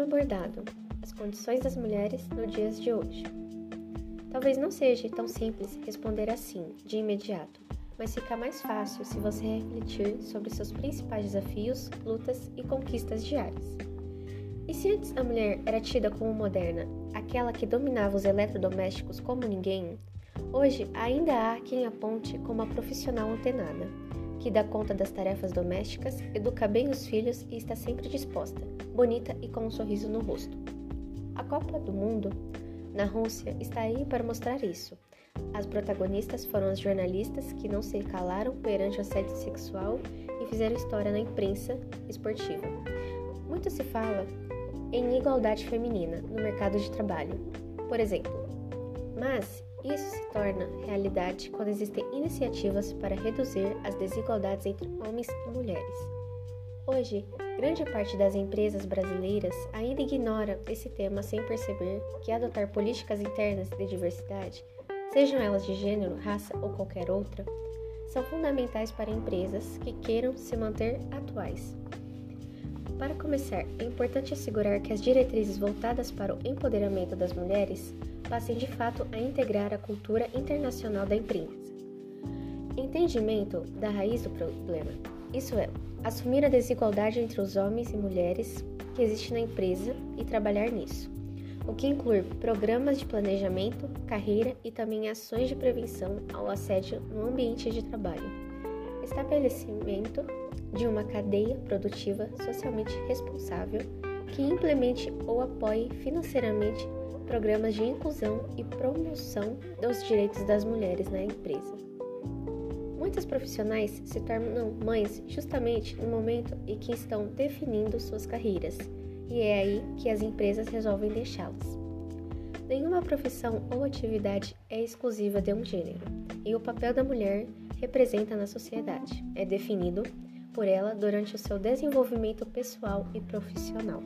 abordado as condições das mulheres nos dias de hoje. Talvez não seja tão simples responder assim, de imediato, mas fica mais fácil se você refletir sobre seus principais desafios, lutas e conquistas diárias. E se antes a mulher era tida como moderna, aquela que dominava os eletrodomésticos como ninguém, hoje ainda há quem aponte como a profissional antenada, que dá conta das tarefas domésticas, educa bem os filhos e está sempre disposta, bonita e com um sorriso no rosto. A Copa do Mundo na Rússia está aí para mostrar isso. As protagonistas foram as jornalistas que não se calaram perante o assédio sexual e fizeram história na imprensa esportiva. Muito se fala em igualdade feminina no mercado de trabalho, por exemplo. Mas isso se torna realidade quando existem iniciativas para reduzir as desigualdades entre homens e mulheres. Hoje, grande parte das empresas brasileiras ainda ignora esse tema sem perceber que adotar políticas internas de diversidade, sejam elas de gênero, raça ou qualquer outra, são fundamentais para empresas que queiram se manter atuais. Para começar, é importante assegurar que as diretrizes voltadas para o empoderamento das mulheres passem de fato a integrar a cultura internacional da empresa. Entendimento da raiz do problema, isso é, assumir a desigualdade entre os homens e mulheres que existe na empresa e trabalhar nisso, o que inclui programas de planejamento, carreira e também ações de prevenção ao assédio no ambiente de trabalho. Estabelecimento de uma cadeia produtiva socialmente responsável que implemente ou apoie financeiramente programas de inclusão e promoção dos direitos das mulheres na empresa. Muitas profissionais se tornam mães justamente no momento em que estão definindo suas carreiras, e é aí que as empresas resolvem deixá-las. Nenhuma profissão ou atividade é exclusiva de um gênero, e o papel da mulher representa na sociedade é definido por ela durante o seu desenvolvimento pessoal e profissional.